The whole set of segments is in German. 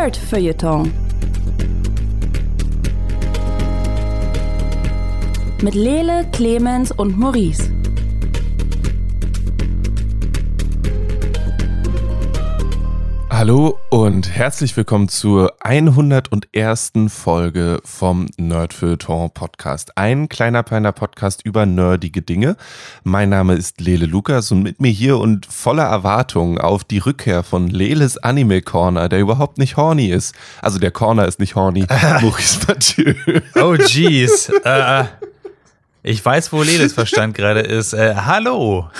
Nerd Feuilleton. Mit Lele, Clemens und Maurice. Hallo und herzlich willkommen zur 101. Folge vom Nerdfeuilleton Podcast. Ein kleiner, kleiner Podcast über nerdige Dinge. Mein Name ist Lele Lukas und mit mir hier und voller Erwartung auf die Rückkehr von Leles Anime Corner, der überhaupt nicht horny ist. Also der Corner ist nicht horny. Maurice Mathieu. Oh jeez. äh, ich weiß, wo Leles Verstand gerade ist. Äh, hallo.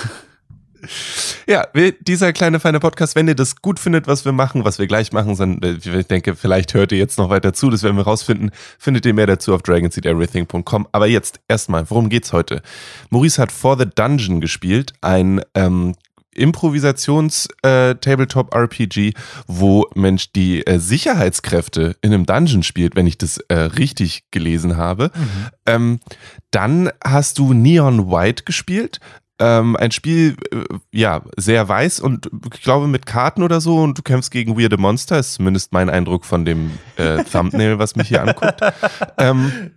Ja, wir, dieser kleine feine Podcast, wenn ihr das gut findet, was wir machen, was wir gleich machen, dann, äh, ich denke, vielleicht hört ihr jetzt noch weiter zu, das werden wir rausfinden, findet ihr mehr dazu auf dragonseedeverything.com. Aber jetzt erstmal, worum geht's heute? Maurice hat For the Dungeon gespielt, ein ähm, Improvisations-Tabletop-RPG, äh, wo Mensch die äh, Sicherheitskräfte in einem Dungeon spielt, wenn ich das äh, richtig gelesen habe. Mhm. Ähm, dann hast du Neon White gespielt, ähm, ein Spiel, äh, ja, sehr weiß und ich glaube mit Karten oder so und du kämpfst gegen weirde Monster, ist zumindest mein Eindruck von dem äh, Thumbnail, was mich hier anguckt. Ähm,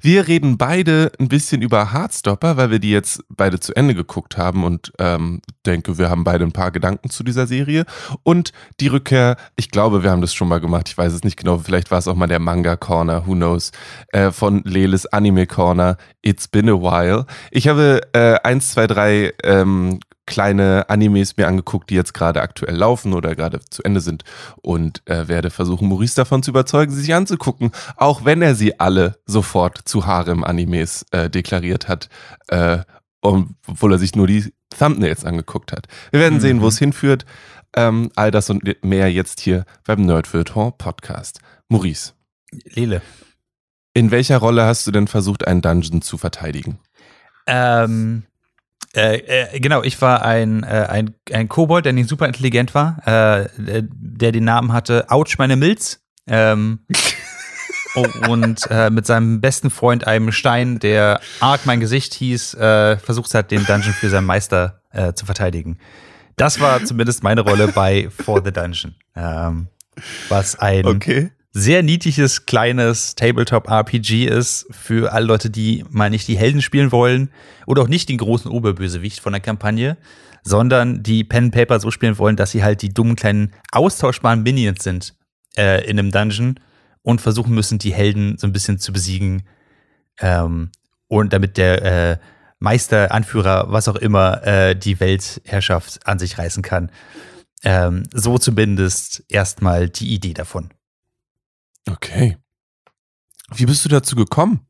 wir reden beide ein bisschen über Heartstopper, weil wir die jetzt beide zu Ende geguckt haben und ähm, denke, wir haben beide ein paar Gedanken zu dieser Serie. Und die Rückkehr, ich glaube, wir haben das schon mal gemacht, ich weiß es nicht genau, vielleicht war es auch mal der Manga Corner, who knows, äh, von Leles Anime Corner, It's Been a While. Ich habe äh, eins, zwei, drei ähm, kleine Animes mir angeguckt, die jetzt gerade aktuell laufen oder gerade zu Ende sind und äh, werde versuchen, Maurice davon zu überzeugen, sie sich anzugucken, auch wenn er sie alle sofort zu Harem-Animes äh, deklariert hat, äh, obwohl er sich nur die Thumbnails angeguckt hat. Wir werden mhm. sehen, wo es hinführt. Ähm, all das und mehr jetzt hier beim Nerdfeuilleton Podcast. Maurice. Lele. In welcher Rolle hast du denn versucht, einen Dungeon zu verteidigen? Ähm, äh, äh, genau, ich war ein, äh, ein, ein Kobold, der nicht super intelligent war, äh, der den Namen hatte Autsch, meine Milz. Ähm, oh, und äh, mit seinem besten Freund, einem Stein, der arg mein Gesicht hieß, äh, versucht hat, den Dungeon für seinen Meister zu verteidigen. Das war zumindest meine Rolle bei For the Dungeon. Ähm, was ein okay sehr niedliches, kleines Tabletop-RPG ist für alle Leute, die mal nicht die Helden spielen wollen oder auch nicht den großen Oberbösewicht von der Kampagne, sondern die Pen Paper so spielen wollen, dass sie halt die dummen kleinen austauschbaren Minions sind äh, in einem Dungeon und versuchen müssen, die Helden so ein bisschen zu besiegen ähm, und damit der äh, Meister, Anführer, was auch immer, äh, die Weltherrschaft an sich reißen kann. Ähm, so zumindest erstmal die Idee davon. Okay. Wie bist du dazu gekommen?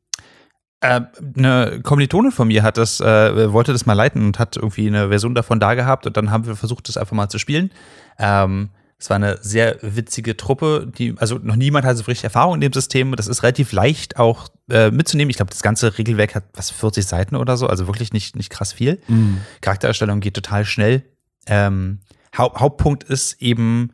Äh, eine Kommilitone von mir hat das, äh, wollte das mal leiten und hat irgendwie eine Version davon da gehabt und dann haben wir versucht, das einfach mal zu spielen. Ähm, es war eine sehr witzige Truppe, die, also noch niemand hat so richtig Erfahrung in dem System. Das ist relativ leicht auch äh, mitzunehmen. Ich glaube, das ganze Regelwerk hat was 40 Seiten oder so, also wirklich nicht, nicht krass viel. Mhm. Charaktererstellung geht total schnell. Ähm, Haupt, Hauptpunkt ist eben,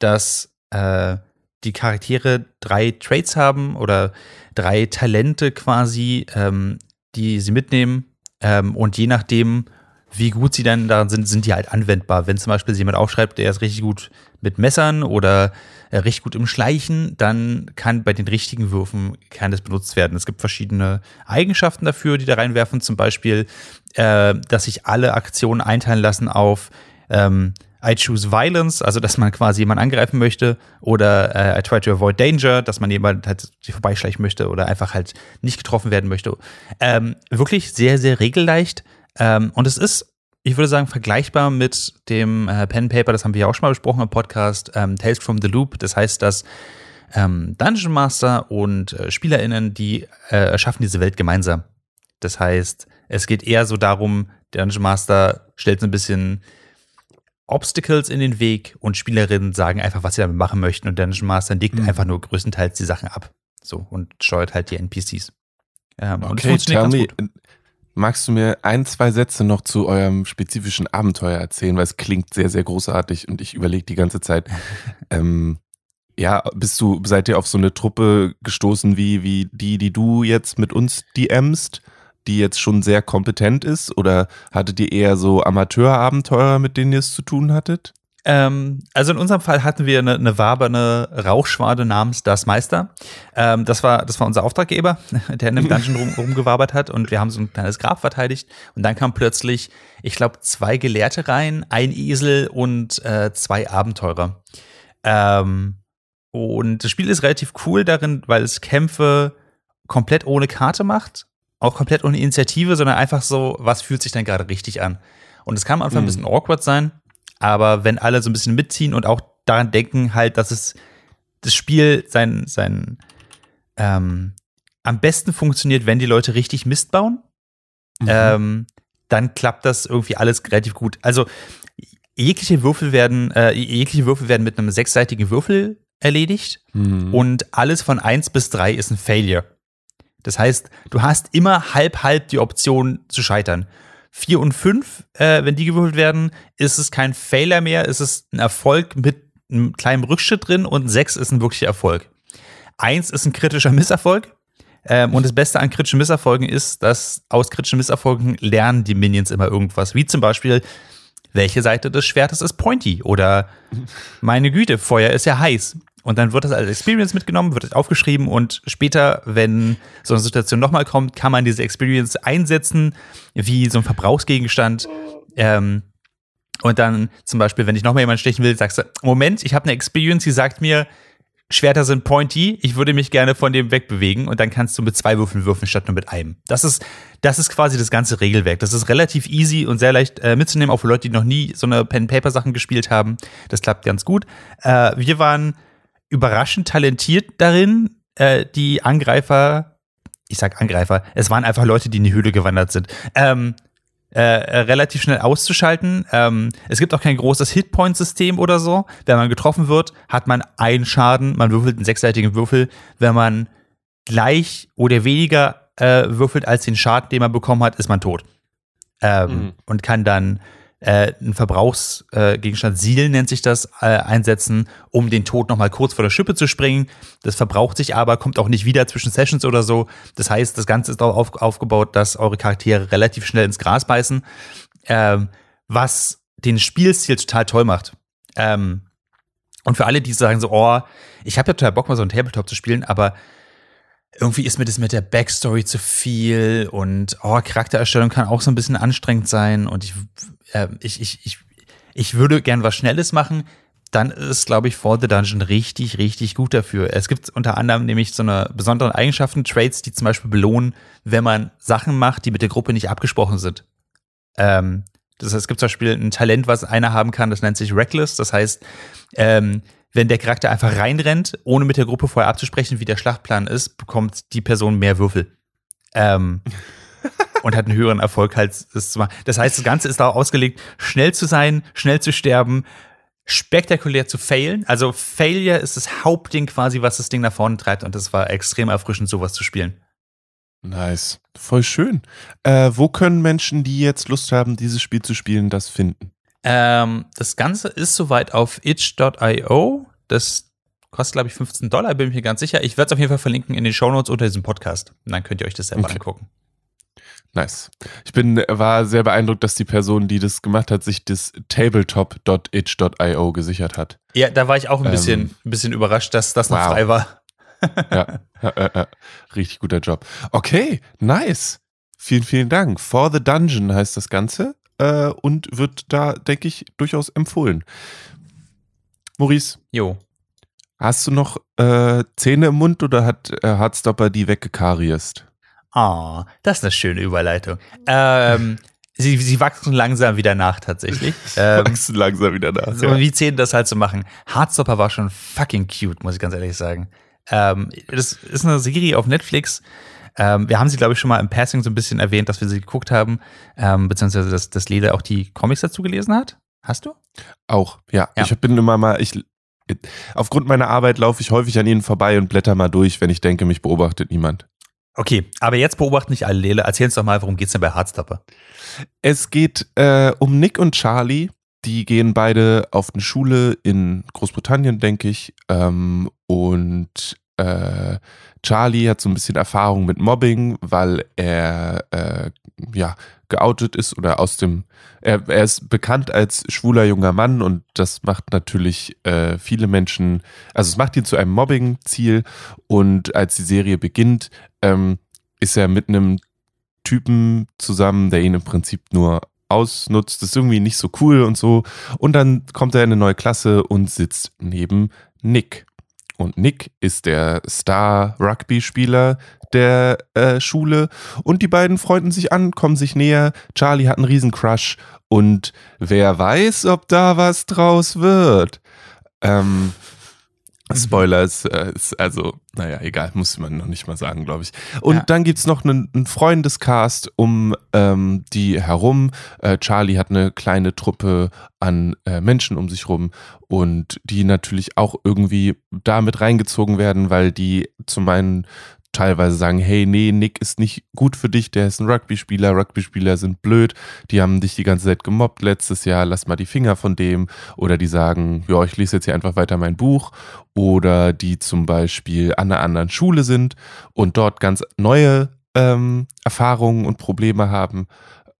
dass äh, die Charaktere drei Traits haben oder drei Talente quasi, ähm, die sie mitnehmen. Ähm, und je nachdem, wie gut sie dann darin sind, sind die halt anwendbar. Wenn zum Beispiel jemand aufschreibt, der ist richtig gut mit Messern oder äh, richtig gut im Schleichen, dann kann bei den richtigen Würfen das benutzt werden. Es gibt verschiedene Eigenschaften dafür, die da reinwerfen. Zum Beispiel, äh, dass sich alle Aktionen einteilen lassen auf ähm, I choose violence, also dass man quasi jemanden angreifen möchte, oder äh, I try to avoid danger, dass man jemand halt vorbeischleichen möchte oder einfach halt nicht getroffen werden möchte. Ähm, wirklich sehr, sehr regelleicht. Ähm, und es ist, ich würde sagen, vergleichbar mit dem äh, Pen Paper, das haben wir ja auch schon mal besprochen im Podcast, ähm, Tales from the Loop. Das heißt, dass ähm, Dungeon Master und äh, SpielerInnen, die äh, erschaffen diese Welt gemeinsam. Das heißt, es geht eher so darum, der Dungeon Master stellt so ein bisschen Obstacles in den Weg und Spielerinnen sagen einfach, was sie damit machen möchten und Dungeon Master legt mhm. einfach nur größtenteils die Sachen ab. So und steuert halt die NPCs. Ähm, okay, me, magst du mir ein, zwei Sätze noch zu eurem spezifischen Abenteuer erzählen, weil es klingt sehr, sehr großartig und ich überlege die ganze Zeit, ähm, ja, bist du, seid ihr auf so eine Truppe gestoßen wie, wie die, die du jetzt mit uns DMst? Die jetzt schon sehr kompetent ist? Oder hattet ihr eher so Amateurabenteurer, mit denen ihr es zu tun hattet? Ähm, also in unserem Fall hatten wir eine, eine waberne Rauchschwade namens Das Meister. Ähm, das, war, das war unser Auftraggeber, der in einem Dungeon rum, rumgewabert hat und wir haben so ein kleines Grab verteidigt. Und dann kam plötzlich, ich glaube, zwei Gelehrte rein, ein Esel und äh, zwei Abenteurer. Ähm, und das Spiel ist relativ cool darin, weil es Kämpfe komplett ohne Karte macht, auch komplett ohne Initiative, sondern einfach so, was fühlt sich denn gerade richtig an. Und es kann am Anfang ein bisschen awkward sein, aber wenn alle so ein bisschen mitziehen und auch daran denken, halt, dass es das Spiel sein, sein ähm, am besten funktioniert, wenn die Leute richtig Mist bauen, mhm. ähm, dann klappt das irgendwie alles relativ gut. Also jegliche Würfel werden, äh, jegliche Würfel werden mit einem sechsseitigen Würfel erledigt mhm. und alles von eins bis drei ist ein Failure. Das heißt, du hast immer halb halb die Option zu scheitern. Vier und fünf, äh, wenn die gewürfelt werden, ist es kein Failure mehr, ist es ein Erfolg mit einem kleinen Rückschritt drin und sechs ist ein wirklicher Erfolg. Eins ist ein kritischer Misserfolg. Ähm, und das Beste an kritischen Misserfolgen ist, dass aus kritischen Misserfolgen lernen die Minions immer irgendwas. Wie zum Beispiel, welche Seite des Schwertes ist pointy oder meine Güte, Feuer ist ja heiß. Und dann wird das als Experience mitgenommen, wird aufgeschrieben und später, wenn so eine Situation nochmal kommt, kann man diese Experience einsetzen, wie so ein Verbrauchsgegenstand. Ähm, und dann zum Beispiel, wenn ich nochmal jemanden stechen will, sagst du, Moment, ich habe eine Experience, die sagt mir, Schwerter sind pointy, ich würde mich gerne von dem wegbewegen und dann kannst du mit zwei Würfeln würfeln statt nur mit einem. Das ist, das ist quasi das ganze Regelwerk. Das ist relativ easy und sehr leicht äh, mitzunehmen, auch für Leute, die noch nie so eine Pen-Paper-Sachen gespielt haben. Das klappt ganz gut. Äh, wir waren überraschend talentiert darin, äh, die Angreifer, ich sag Angreifer, es waren einfach Leute, die in die Höhle gewandert sind, ähm, äh, relativ schnell auszuschalten. Ähm, es gibt auch kein großes Hitpoint-System oder so. Wenn man getroffen wird, hat man einen Schaden. Man würfelt einen sechsseitigen Würfel. Wenn man gleich oder weniger äh, würfelt als den Schaden, den man bekommen hat, ist man tot. Ähm, mhm. Und kann dann äh, einen Verbrauchsgegenstand, äh, Siel nennt sich das, äh, einsetzen, um den Tod nochmal kurz vor der Schippe zu springen. Das verbraucht sich aber, kommt auch nicht wieder zwischen Sessions oder so. Das heißt, das Ganze ist darauf auf, aufgebaut, dass eure Charaktere relativ schnell ins Gras beißen, ähm, was den Spielstil total toll macht. Ähm, und für alle, die sagen so, oh, ich habe ja total Bock, mal so einen Tabletop zu spielen, aber irgendwie ist mir das mit der Backstory zu viel und oh, Charaktererstellung kann auch so ein bisschen anstrengend sein und ich, äh, ich, ich, ich, ich würde gern was Schnelles machen. Dann ist, glaube ich, For the Dungeon richtig, richtig gut dafür. Es gibt unter anderem nämlich so eine besonderen Eigenschaften, Traits, die zum Beispiel belohnen, wenn man Sachen macht, die mit der Gruppe nicht abgesprochen sind. Ähm, das heißt, es gibt zum Beispiel ein Talent, was einer haben kann, das nennt sich Reckless. Das heißt, ähm, wenn der Charakter einfach reinrennt, ohne mit der Gruppe vorher abzusprechen, wie der Schlachtplan ist, bekommt die Person mehr Würfel. Ähm, und hat einen höheren Erfolg, als es zu machen. Das heißt, das Ganze ist darauf ausgelegt, schnell zu sein, schnell zu sterben, spektakulär zu failen. Also Failure ist das Hauptding quasi, was das Ding nach vorne treibt und das war extrem erfrischend, sowas zu spielen. Nice. Voll schön. Äh, wo können Menschen, die jetzt Lust haben, dieses Spiel zu spielen, das finden? Ähm, das Ganze ist soweit auf itch.io. Das kostet, glaube ich, 15 Dollar, bin ich mir ganz sicher. Ich werde es auf jeden Fall verlinken in den Shownotes unter diesem Podcast. Und dann könnt ihr euch das selber okay. angucken. Nice. Ich bin, war sehr beeindruckt, dass die Person, die das gemacht hat, sich das tabletop.itch.io gesichert hat. Ja, da war ich auch ein bisschen, ähm, ein bisschen überrascht, dass das noch wow. frei war. ja, ja, ja, ja, richtig guter Job. Okay, nice. Vielen, vielen Dank. For the Dungeon heißt das Ganze äh, und wird da, denke ich, durchaus empfohlen. Maurice. Jo. Hast du noch äh, Zähne im Mund oder hat äh, Hardstopper die weggekariest? Ah, oh, das ist eine schöne Überleitung. Ähm, sie, sie wachsen langsam wieder nach, tatsächlich. Ähm, wachsen langsam wieder nach. So, ja. Wie Zähne das halt zu so machen. Hardstopper war schon fucking cute, muss ich ganz ehrlich sagen. Ähm, das ist eine Serie auf Netflix. Ähm, wir haben sie, glaube ich, schon mal im Passing so ein bisschen erwähnt, dass wir sie geguckt haben, ähm, beziehungsweise dass, dass Lede auch die Comics dazu gelesen hat. Hast du? Auch, ja. ja. Ich bin immer mal, ich, aufgrund meiner Arbeit laufe ich häufig an ihnen vorbei und blätter mal durch, wenn ich denke, mich beobachtet niemand. Okay, aber jetzt beobachten nicht alle Lele. Erzähl uns doch mal, worum geht's denn bei Hardstopper? Es geht äh, um Nick und Charlie. Die gehen beide auf eine Schule in Großbritannien, denke ich. Ähm, und äh, Charlie hat so ein bisschen Erfahrung mit Mobbing, weil er äh, ja geoutet ist oder aus dem er, er ist bekannt als schwuler junger Mann und das macht natürlich äh, viele Menschen, also es macht ihn zu einem Mobbing-Ziel und als die Serie beginnt, ähm, ist er mit einem Typen zusammen, der ihn im Prinzip nur ausnutzt. Das ist irgendwie nicht so cool und so. Und dann kommt er in eine neue Klasse und sitzt neben Nick. Und Nick ist der Star-Rugby-Spieler der äh, Schule. Und die beiden freunden sich an, kommen sich näher. Charlie hat einen riesen Crush. Und wer weiß, ob da was draus wird. Ähm, Spoiler ist, äh, ist, also, naja, egal, muss man noch nicht mal sagen, glaube ich. Und ja. dann gibt's noch einen, einen Freundescast um ähm, die herum. Äh, Charlie hat eine kleine Truppe an äh, Menschen um sich rum und die natürlich auch irgendwie damit reingezogen werden, weil die zum einen teilweise sagen, hey, nee, Nick ist nicht gut für dich, der ist ein Rugby-Spieler, Rugby-Spieler sind blöd, die haben dich die ganze Zeit gemobbt letztes Jahr, lass mal die Finger von dem. Oder die sagen, ja, ich lese jetzt hier einfach weiter mein Buch. Oder die zum Beispiel an einer anderen Schule sind und dort ganz neue ähm, Erfahrungen und Probleme haben.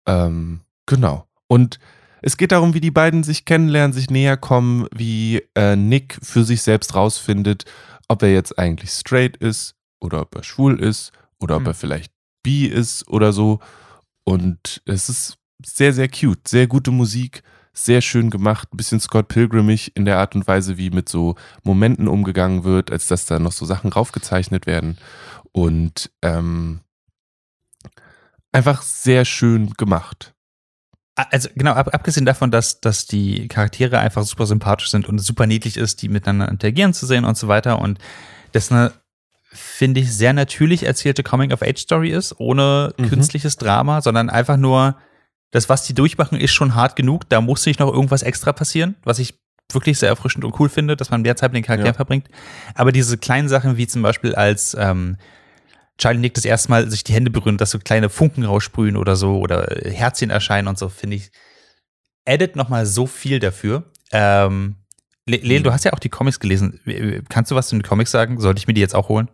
Ähm, genau. Und es geht darum, wie die beiden sich kennenlernen, sich näher kommen, wie äh, Nick für sich selbst rausfindet, ob er jetzt eigentlich straight ist oder ob er schwul ist oder ob hm. er vielleicht bi ist oder so. Und es ist sehr, sehr cute, sehr gute Musik, sehr schön gemacht, ein bisschen Scott Pilgrimig in der Art und Weise, wie mit so Momenten umgegangen wird, als dass da noch so Sachen raufgezeichnet werden. Und ähm, einfach sehr schön gemacht. Also genau, ab, abgesehen davon, dass, dass die Charaktere einfach super sympathisch sind und super niedlich ist, die miteinander interagieren zu sehen und so weiter und das eine finde ich, sehr natürlich erzählte Coming-of-Age-Story ist, ohne mhm. künstliches Drama, sondern einfach nur, das, was die durchmachen, ist schon hart genug. Da muss nicht noch irgendwas extra passieren, was ich wirklich sehr erfrischend und cool finde, dass man mehr Zeit mit den Charakteren ja. verbringt. Aber diese kleinen Sachen, wie zum Beispiel als ähm, Charlie Nick das erste Mal sich die Hände berühren, dass so kleine Funken raussprühen oder so oder Herzchen erscheinen und so, finde ich, addet nochmal so viel dafür. Ähm, Leel, du mhm. hast ja auch die Comics gelesen. Kannst du was zu den Comics sagen? Sollte ich mir die jetzt auch holen?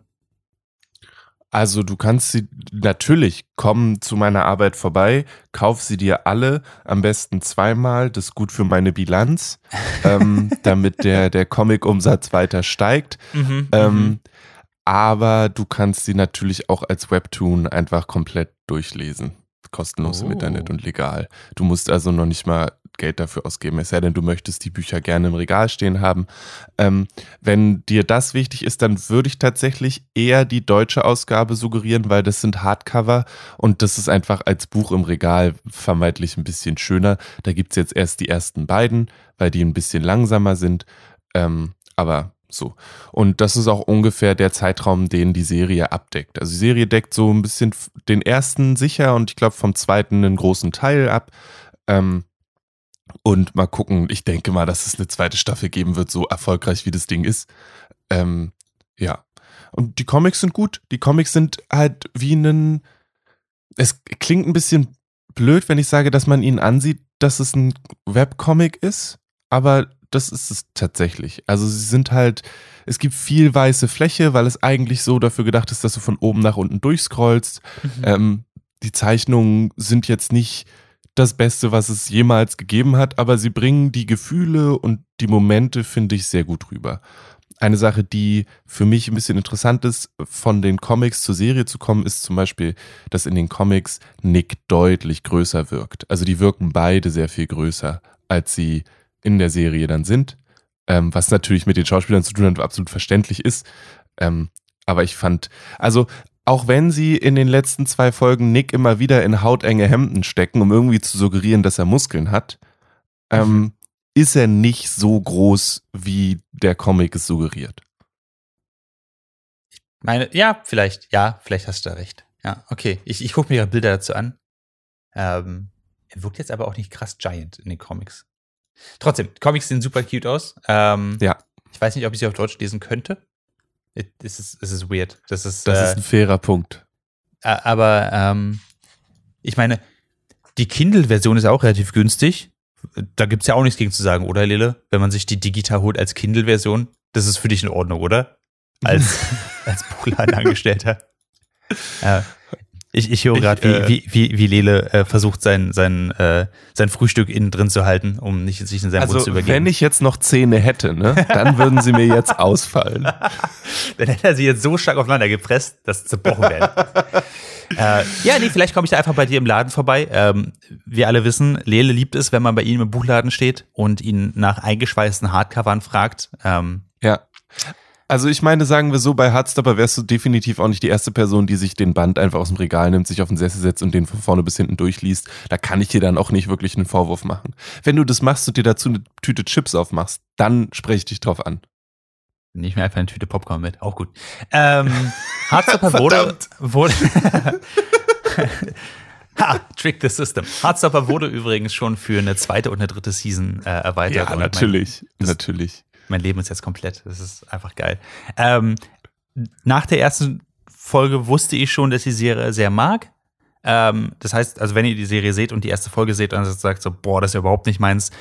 Also du kannst sie natürlich kommen zu meiner Arbeit vorbei, kauf sie dir alle, am besten zweimal, das ist gut für meine Bilanz, ähm, damit der, der Comic-Umsatz weiter steigt. Mhm, ähm, mhm. aber du kannst sie natürlich auch als Webtoon einfach komplett durchlesen. Kostenlos oh. im Internet und legal. Du musst also noch nicht mal Geld dafür ausgeben, es sei denn, du möchtest die Bücher gerne im Regal stehen haben. Ähm, wenn dir das wichtig ist, dann würde ich tatsächlich eher die deutsche Ausgabe suggerieren, weil das sind Hardcover und das ist einfach als Buch im Regal vermeintlich ein bisschen schöner. Da gibt es jetzt erst die ersten beiden, weil die ein bisschen langsamer sind. Ähm, aber so. Und das ist auch ungefähr der Zeitraum, den die Serie abdeckt. Also die Serie deckt so ein bisschen den ersten sicher und ich glaube vom zweiten einen großen Teil ab. Ähm, und mal gucken, ich denke mal, dass es eine zweite Staffel geben wird, so erfolgreich wie das Ding ist. Ähm, ja. Und die Comics sind gut. Die Comics sind halt wie ein. Es klingt ein bisschen blöd, wenn ich sage, dass man ihnen ansieht, dass es ein Webcomic ist, aber das ist es tatsächlich. Also sie sind halt, es gibt viel weiße Fläche, weil es eigentlich so dafür gedacht ist, dass du von oben nach unten durchscrollst. Mhm. Ähm, die Zeichnungen sind jetzt nicht das Beste, was es jemals gegeben hat, aber sie bringen die Gefühle und die Momente, finde ich, sehr gut rüber. Eine Sache, die für mich ein bisschen interessant ist, von den Comics zur Serie zu kommen, ist zum Beispiel, dass in den Comics Nick deutlich größer wirkt. Also die wirken beide sehr viel größer, als sie in der Serie dann sind. Ähm, was natürlich mit den Schauspielern zu tun hat, absolut verständlich ist. Ähm, aber ich fand, also auch wenn sie in den letzten zwei Folgen Nick immer wieder in hautenge Hemden stecken, um irgendwie zu suggerieren, dass er Muskeln hat, ähm, mhm. ist er nicht so groß, wie der Comic es suggeriert. Meine, ja, vielleicht, ja, vielleicht hast du da recht. Ja, okay. Ich, ich gucke mir ja Bilder dazu an. Ähm, er wirkt jetzt aber auch nicht krass giant in den Comics. Trotzdem, Comics sehen super cute aus. Ähm, ja. Ich weiß nicht, ob ich sie auf Deutsch lesen könnte. Es ist, es ist weird. Das ist, das äh, ist ein fairer Punkt. Aber ähm, ich meine, die Kindle-Version ist auch relativ günstig. Da gibt es ja auch nichts gegen zu sagen, oder Lille? Wenn man sich die digital holt als Kindle-Version, das ist für dich in Ordnung, oder? als, als Buchladenangestellter. äh, ich, ich höre gerade, äh, wie, wie, wie, Lele äh, versucht, sein, sein, äh, sein Frühstück innen drin zu halten, um nicht sich in seinem Also, Mund zu übergeben. wenn ich jetzt noch Zähne hätte, ne, dann würden sie mir jetzt ausfallen. Dann hätte er sie jetzt so stark aufeinander gepresst, dass sie zerbrochen werden. äh, ja, nee, vielleicht komme ich da einfach bei dir im Laden vorbei. Ähm, wir alle wissen, Lele liebt es, wenn man bei ihm im Buchladen steht und ihn nach eingeschweißten Hardcovern fragt. Ähm, Ja. Also ich meine, sagen wir so, bei Hardstopper wärst du definitiv auch nicht die erste Person, die sich den Band einfach aus dem Regal nimmt, sich auf den Sessel setzt und den von vorne bis hinten durchliest. Da kann ich dir dann auch nicht wirklich einen Vorwurf machen. Wenn du das machst und dir dazu eine Tüte Chips aufmachst, dann spreche ich dich drauf an. ich mir einfach eine Tüte Popcorn mit. Auch gut. Ähm, Hardstopper wurde, wurde ha, Trick the System. Hardstopper wurde übrigens schon für eine zweite und eine dritte Season äh, erweitert. Ja, natürlich. das- natürlich. Mein, Leben ist jetzt komplett. Das ist einfach geil. Ähm, nach der ersten Folge wusste ich schon, dass ich die Serie sehr mag. Ähm, das heißt, also wenn ihr die Serie seht und die erste Folge seht und sagt so, boah, das ist ja überhaupt nicht meins,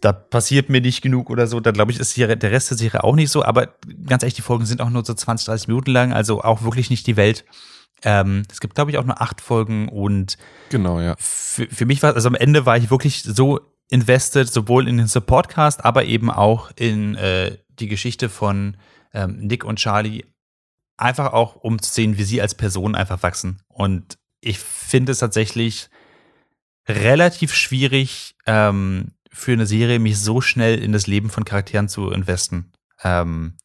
da passiert mir nicht genug oder so, dann glaube ich, ist die, der Rest der Serie auch nicht so. Aber ganz ehrlich, die Folgen sind auch nur so 20, 30 Minuten lang, also auch wirklich nicht die Welt. Ähm, es gibt, glaube ich, auch nur acht Folgen und Genau, ja. für, für mich war, also am Ende war ich wirklich so invested, sowohl in den Supportcast, aber eben auch in äh, die Geschichte von ähm, Nick und Charlie. Einfach auch, um zu sehen, wie sie als Person einfach wachsen. Und ich finde es tatsächlich relativ schwierig, ähm, für eine Serie mich so schnell in das Leben von Charakteren zu investen. Ähm,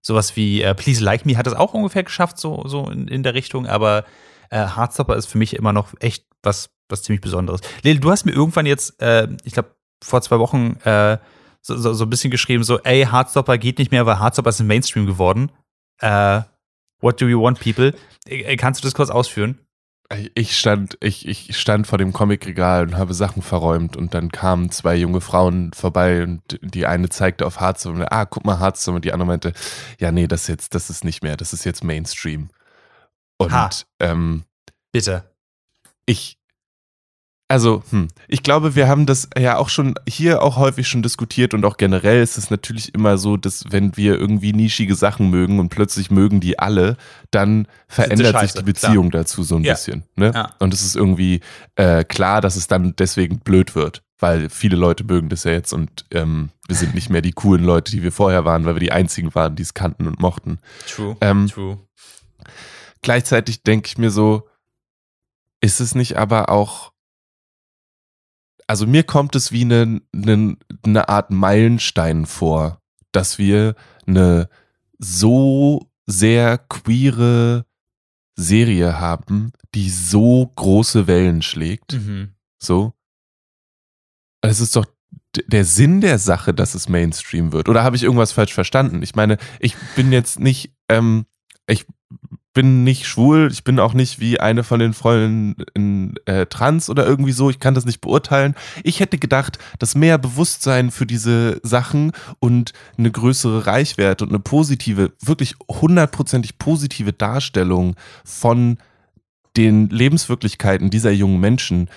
sowas wie äh, Please Like Me hat es auch ungefähr geschafft, so, so in, in der Richtung, aber äh, Hardstopper ist für mich immer noch echt was, was ziemlich Besonderes. Lil, du hast mir irgendwann jetzt, äh, ich glaube, vor zwei Wochen äh, so, so, so ein bisschen geschrieben, so, ey, Hardstopper geht nicht mehr, weil Hardstopper ist ein Mainstream geworden. Äh, what do you want, people? Äh, kannst du das kurz ausführen? Ich stand, ich, ich stand vor dem Comicregal und habe Sachen verräumt und dann kamen zwei junge Frauen vorbei und die eine zeigte auf Hearthstone und ah, guck mal Hearthstone und die andere meinte, ja, nee, das jetzt, das ist nicht mehr, das ist jetzt Mainstream. Und Ha. ähm, Bitte. ich, also, hm, ich glaube, wir haben das ja auch schon hier auch häufig schon diskutiert und auch generell ist es natürlich immer so, dass wenn wir irgendwie nischige Sachen mögen und plötzlich mögen die alle, dann verändert sich scheiße, die Beziehung dazu so ein Ja. bisschen. Ne? Ja. Und es ist irgendwie äh, klar, dass es dann deswegen blöd wird, weil viele Leute mögen das ja jetzt und ähm, wir sind nicht mehr die coolen Leute, die wir vorher waren, weil wir die einzigen waren, die es kannten und mochten. True. Ähm, True. gleichzeitig denke ich mir so, ist es nicht aber auch, also mir kommt es wie eine, eine, eine Art Meilenstein vor, dass wir eine so sehr queere Serie haben, die so große Wellen schlägt. Mhm. So. Es ist doch der Sinn der Sache, dass es Mainstream wird. Oder habe ich irgendwas falsch verstanden? Ich meine, ich bin jetzt nicht, ähm, ich bin nicht schwul, ich bin auch nicht wie eine von den Freunden in äh, trans oder irgendwie so, ich kann das nicht beurteilen. Ich hätte gedacht, dass mehr Bewusstsein für diese Sachen und eine größere Reichweite und eine positive, wirklich hundertprozentig positive Darstellung von den Lebenswirklichkeiten dieser jungen Menschen,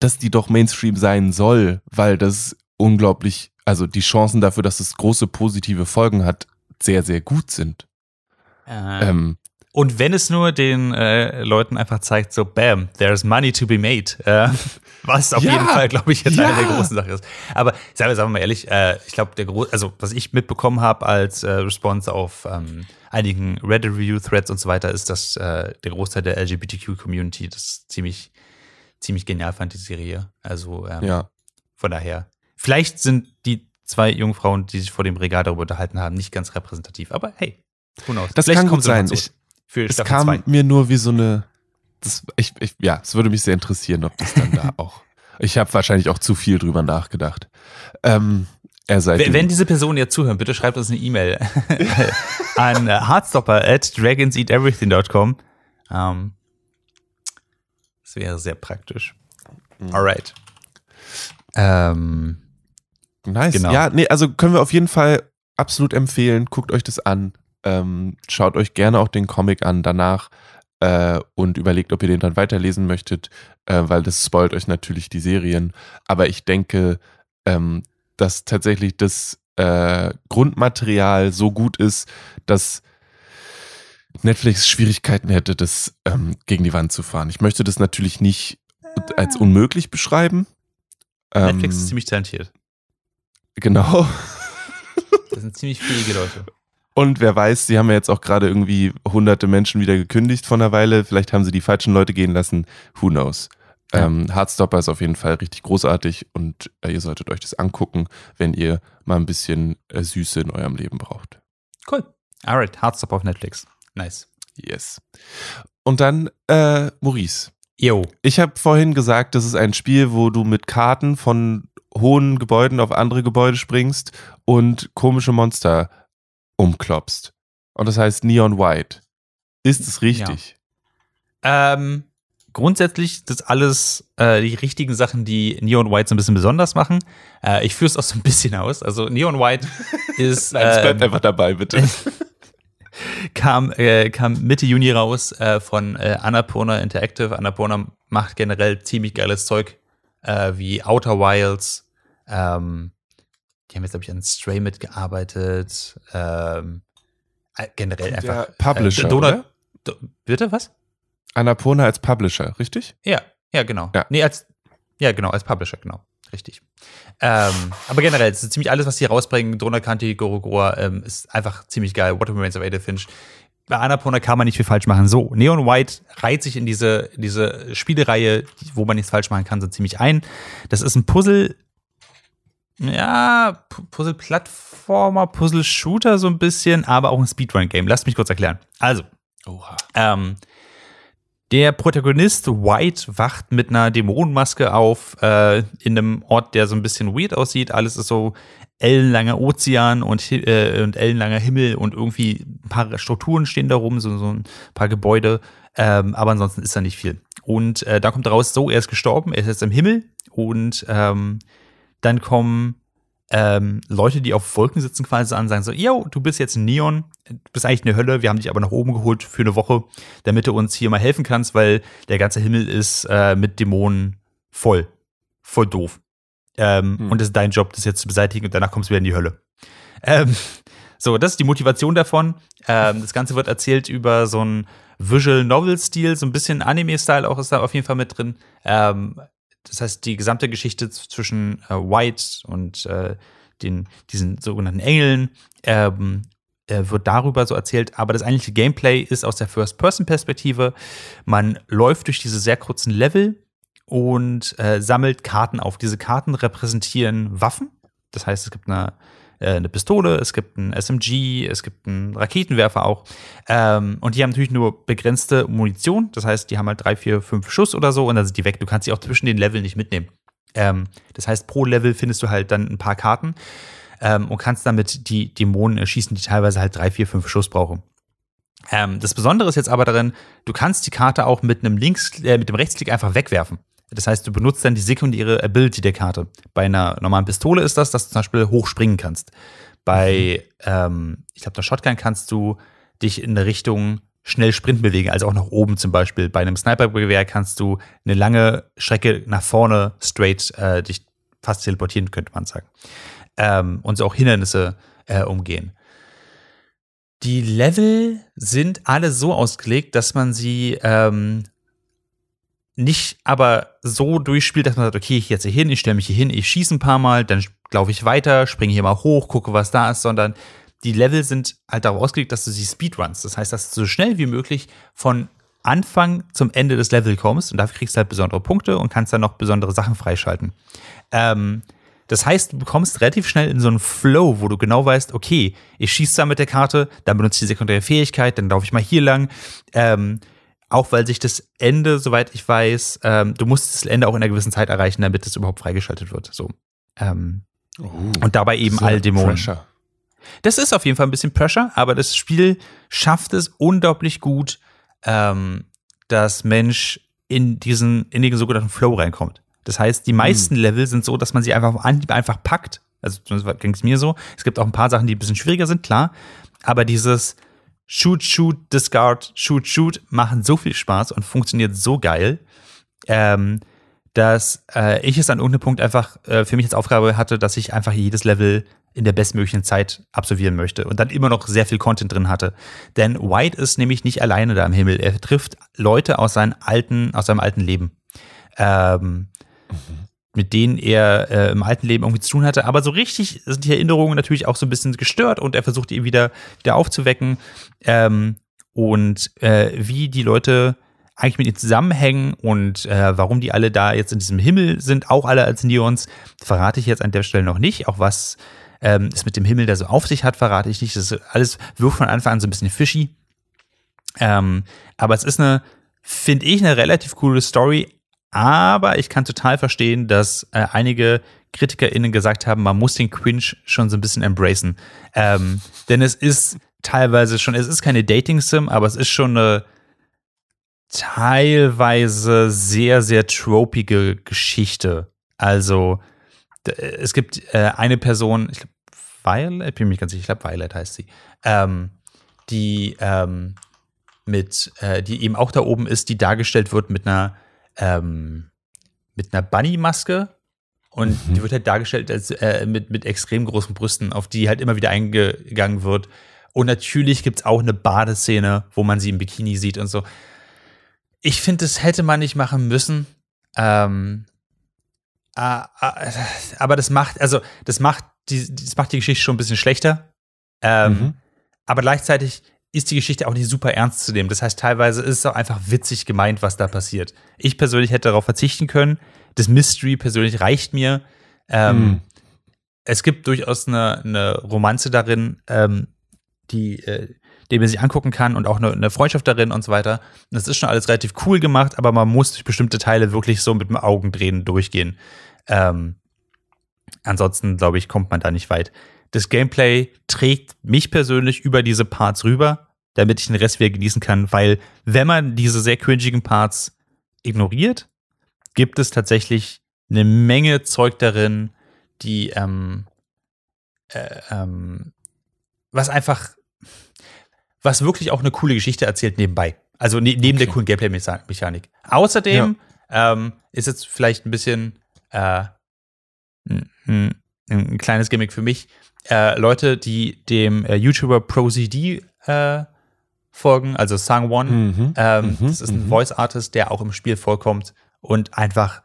dass die doch Mainstream sein soll, weil das unglaublich, also die Chancen dafür, dass es große positive Folgen hat, sehr, sehr gut sind. Äh, Ähm, Und wenn es nur den äh, Leuten einfach zeigt, so, bam, there's money to be made. Äh, was auf Ja, jeden Fall, glaube ich, jetzt ja. eine der großen Sachen ist. Aber sagen wir, sagen wir mal ehrlich, äh, ich glaube, der groß, also was ich mitbekommen habe als äh, Response auf ähm, einigen Reddit-Review-Threads und so weiter, ist, dass äh, der Großteil der LGBTQ-Community das ziemlich, ziemlich genial fand, die Serie. Also ähm, ja. von daher. Vielleicht sind die zwei jungen Frauen, die sich vor dem Regal darüber unterhalten haben, nicht ganz repräsentativ. Aber hey, who knows? Das Vielleicht kann noch sein. Ich, für es Staffel kam zwei. mir nur wie so eine, das, ich, ich, ja, es würde mich sehr interessieren, ob das dann da auch, ich habe wahrscheinlich auch zu viel drüber nachgedacht. Ähm, er sei Wenn, wenn diese Personen jetzt zuhören, bitte schreibt uns eine E-Mail an äh, hardstopper at dragonseateverything.com. Ähm, das wäre sehr praktisch. Mhm. Alright. Ähm, Nice. Genau. Ja, nee, also können wir auf jeden Fall absolut empfehlen. Guckt euch das an. Ähm, schaut euch gerne auch den Comic an danach äh, und überlegt, ob ihr den dann weiterlesen möchtet, äh, weil das spoilt euch natürlich die Serien. Aber ich denke, ähm, dass tatsächlich das äh, Grundmaterial so gut ist, dass Netflix Schwierigkeiten hätte, das ähm, gegen die Wand zu fahren. Ich möchte das natürlich nicht als unmöglich beschreiben. Netflix Ähm, ist ziemlich talentiert. Genau. Das sind ziemlich fähige Leute. Und wer weiß, sie haben ja jetzt auch gerade irgendwie hunderte Menschen wieder gekündigt von einer Weile. Vielleicht haben sie die falschen Leute gehen lassen. Who knows? Ja. Ähm, Heartstopper ist auf jeden Fall richtig großartig und äh, ihr solltet euch das angucken, wenn ihr mal ein bisschen äh, Süße in eurem Leben braucht. Cool. Alright, Hardstop auf Netflix. Nice. Yes. Und dann, äh, Maurice. Yo. Ich habe vorhin gesagt, das ist ein Spiel, wo du mit Karten von hohen Gebäuden auf andere Gebäude springst und komische Monster umklopst. Und das heißt Neon White. Ist es richtig? Ähm, grundsätzlich das alles äh, die richtigen Sachen, die Neon White so ein bisschen besonders machen. Äh, ich führe es auch so ein bisschen aus. Also Neon White ist Nein, es bleibt ähm, einfach dabei, bitte. kam, äh, kam Mitte Juni raus äh, von äh, Annapurna Interactive. Annapurna macht generell ziemlich geiles Zeug, äh, wie Outer Wilds. Ähm, die haben jetzt, glaube ich, an Stray mitgearbeitet. Ähm, äh, generell Der einfach. Publisher, Äh, oder? Do, bitte, was? Annapurna als Publisher, richtig? Ja, ja, genau. Ja. Nee, als, ja, genau, als Publisher, genau. Richtig. Ähm, aber generell, es ist ziemlich alles, was die rausbringen, Donakanti, Gorogoa, ähm, ist einfach ziemlich geil. What Remains of Edith Finch. Bei Annapurna kann man nicht viel falsch machen. So, Neon White reiht sich in diese, diese Spielereihe, wo man nichts falsch machen kann, so ziemlich ein. Das ist ein Puzzle, ja, Puzzle-Plattformer, Puzzle-Shooter so ein bisschen, aber auch ein Speedrun-Game. Lasst mich kurz erklären. Also, Oha. ähm, der Protagonist White wacht mit einer Dämonenmaske auf äh, in einem Ort, der so ein bisschen weird aussieht. Alles ist so ellenlanger Ozean und, äh, und ellenlanger Himmel und irgendwie ein paar Strukturen stehen da rum, so, so ein paar Gebäude. Ähm, aber ansonsten ist da nicht viel. Und äh, da kommt raus, so, er ist gestorben, er ist jetzt im Himmel und ähm, dann kommen ähm, Leute, die auf Wolken sitzen, quasi an, sagen so, yo, du bist jetzt ein Neon, du bist eigentlich eine Hölle, wir haben dich aber nach oben geholt für eine Woche, damit du uns hier mal helfen kannst, weil der ganze Himmel ist äh, mit Dämonen voll. Voll doof. Ähm, Hm. Und es ist dein Job, das jetzt zu beseitigen und danach kommst du wieder in die Hölle. Ähm, so, das ist die Motivation davon. Ähm, das Ganze wird erzählt über so einen Visual Novel-Stil, so ein bisschen Anime-Style auch ist da auf jeden Fall mit drin. Ähm, das heißt, die gesamte Geschichte zwischen äh, White und äh, den, diesen sogenannten Engeln ähm, äh, wird darüber so erzählt, aber das eigentliche Gameplay ist aus der First-Person-Perspektive. Man läuft durch diese sehr kurzen Level und äh, sammelt Karten auf. Diese Karten repräsentieren Waffen. Das heißt, es gibt eine, äh, eine Pistole, es gibt ein SMG, es gibt einen Raketenwerfer auch. Ähm, und die haben natürlich nur begrenzte Munition. Das heißt, die haben halt drei, vier, fünf Schuss oder so und dann sind die weg. Du kannst sie auch zwischen den Leveln nicht mitnehmen. Ähm, das heißt, pro Level findest du halt dann ein paar Karten ähm, und kannst damit die Dämonen erschießen, die teilweise halt drei, vier, fünf Schuss brauchen. Ähm, das Besondere ist jetzt aber darin, du kannst die Karte auch mit einem Links, äh, mit dem Rechtsklick einfach wegwerfen. Das heißt, du benutzt dann die sekundäre Ability der Karte. Bei einer normalen Pistole ist das, dass du zum Beispiel hochspringen kannst. Bei, ähm, ich glaube, der Shotgun kannst du dich in eine Richtung schnell Sprint bewegen, also auch nach oben zum Beispiel. Bei einem Snipergewehr kannst du eine lange Strecke nach vorne straight äh, dich fast teleportieren, könnte man sagen. Ähm, und so auch Hindernisse äh, umgehen. Die Level sind alle so ausgelegt, dass man sie ähm, nicht aber so durchspielt, dass man sagt, okay, ich jetzt hier hin, ich stelle mich hier hin, ich schieße ein paar Mal, dann laufe ich weiter, springe hier mal hoch, gucke, was da ist, sondern die Level sind halt darauf ausgelegt, dass du sie speedruns. Das heißt, dass du so schnell wie möglich von Anfang zum Ende des Levels kommst und dafür kriegst du halt besondere Punkte und kannst dann noch besondere Sachen freischalten. Ähm, das heißt, du bekommst relativ schnell in so einen Flow, wo du genau weißt, okay, ich schieße da mit der Karte, dann benutze ich die sekundäre Fähigkeit, dann laufe ich mal hier lang. Ähm, auch weil sich das Ende, soweit ich weiß, ähm, du musst das Ende auch in einer gewissen Zeit erreichen, damit es überhaupt freigeschaltet wird. So. Ähm, und dabei eben all Dämonen. Pressure. Das ist auf jeden Fall ein bisschen Pressure, aber das Spiel schafft es unglaublich gut, ähm, dass Mensch in diesen, in den sogenannten Flow reinkommt. Das heißt, die meisten Level sind so, dass man sie einfach auf Anhieb einfach packt. Also zumindest ging es mir so. Es gibt auch ein paar Sachen, die ein bisschen schwieriger sind, klar. Aber dieses Shoot, Shoot, Discard, Shoot, Shoot machen so viel Spaß und funktioniert so geil, ähm, dass äh, ich es an irgendeinem Punkt einfach äh, für mich als Aufgabe hatte, dass ich einfach jedes Level in der bestmöglichen Zeit absolvieren möchte und dann immer noch sehr viel Content drin hatte. Denn White ist nämlich nicht alleine da im Himmel. Er trifft Leute aus seinem alten, aus seinem alten Leben. Ähm, mhm. Mit denen er äh, im alten Leben irgendwie zu tun hatte. Aber so richtig sind die Erinnerungen natürlich auch so ein bisschen gestört und er versucht ihn wieder, wieder aufzuwecken. Ähm, und äh, wie die Leute eigentlich mit ihm zusammenhängen und äh, warum die alle da jetzt in diesem Himmel sind, auch alle als Neons, verrate ich jetzt an der Stelle noch nicht. Auch was ähm, es mit dem Himmel, der so auf sich hat, verrate ich nicht. Das alles wirkt von Anfang an so ein bisschen fishy. Ähm, aber es ist eine, finde ich, eine relativ coole Story. Aber ich kann total verstehen, dass äh, einige KritikerInnen gesagt haben, man muss den Cringe schon so ein bisschen embracen. Ähm, denn es ist teilweise schon, es ist keine Dating-Sim, aber es ist schon eine teilweise sehr, sehr tropige Geschichte. Also, es gibt äh, eine Person, ich glaube, Violet, bin mir nicht ganz sicher, ich glaube, Violet heißt sie, ähm, die ähm, mit, äh, die eben auch da oben ist, die dargestellt wird mit einer, ähm, mit einer Bunny-Maske. Und mhm. die wird halt dargestellt als, äh, mit, mit extrem großen Brüsten, auf die halt immer wieder eingegangen wird. Und natürlich gibt es auch eine Badeszene, wo man sie im Bikini sieht und so. Ich finde, das hätte man nicht machen müssen. Ähm, äh, äh, aber das macht, also das macht die, das macht die Geschichte schon ein bisschen schlechter. Ähm, mhm. Aber gleichzeitig ist die Geschichte auch nicht super ernst zu nehmen. Das heißt, teilweise ist es auch einfach witzig gemeint, was da passiert. Ich persönlich hätte darauf verzichten können. Das Mystery persönlich reicht mir. Ähm, mhm. Es gibt durchaus eine, eine Romanze darin, ähm, die, äh, den man sich angucken kann und auch eine, eine Freundschaft darin und so weiter. Das ist schon alles relativ cool gemacht, aber man muss durch bestimmte Teile wirklich so mit dem Augendrehen durchgehen. Ähm, ansonsten, glaube ich, kommt man da nicht weit. Das Gameplay trägt mich persönlich über diese Parts rüber, damit ich den Rest wieder genießen kann, weil wenn man diese sehr cringigen Parts ignoriert, gibt es tatsächlich eine Menge Zeug darin, die ähm, äh, ähm, was einfach was wirklich auch eine coole Geschichte erzählt nebenbei. Also ne neben okay. der coolen Gameplay-Mechanik. Außerdem ja. ähm, ist jetzt vielleicht ein bisschen äh, ein, ein, kleines Gimmick für mich. Äh, Leute, die dem äh, YouTuber ProZD äh, folgen, also Sang One, mhm. ähm, mhm. das ist ein mhm. Voice Artist, der auch im Spiel vorkommt und einfach,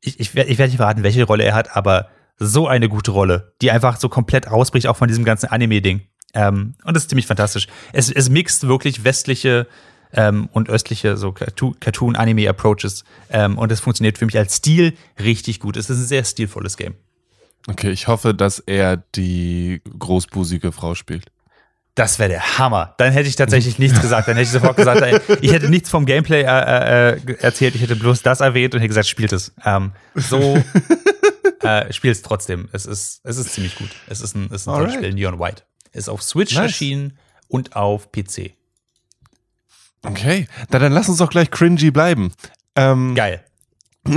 ich, ich, ich werde nicht verraten, welche Rolle er hat, aber so eine gute Rolle, die einfach so komplett rausbricht, auch von diesem ganzen Anime-Ding. Ähm, und das ist ziemlich fantastisch. Es, es mixt wirklich westliche ähm, und östliche so Cartoon-Anime-Approaches. Ähm, und es funktioniert für mich als Stil richtig gut. Es ist ein sehr stilvolles Game. Okay, ich hoffe, dass er die großbusige Frau spielt. Das wäre der Hammer. Dann hätte ich tatsächlich nichts gesagt. Dann hätte ich sofort gesagt, ich hätte nichts vom Gameplay äh, äh, erzählt. Ich hätte bloß das erwähnt und hätte gesagt, spielt es. Ähm, so äh, spielt es trotzdem. Es ist, es ist ziemlich gut. Es ist ein, es ist ein tolles Spiel, Neon White. Ist auf Switch nice. erschienen und auf PC. Okay, Na, dann lass uns doch gleich cringy bleiben. Ähm, Geil.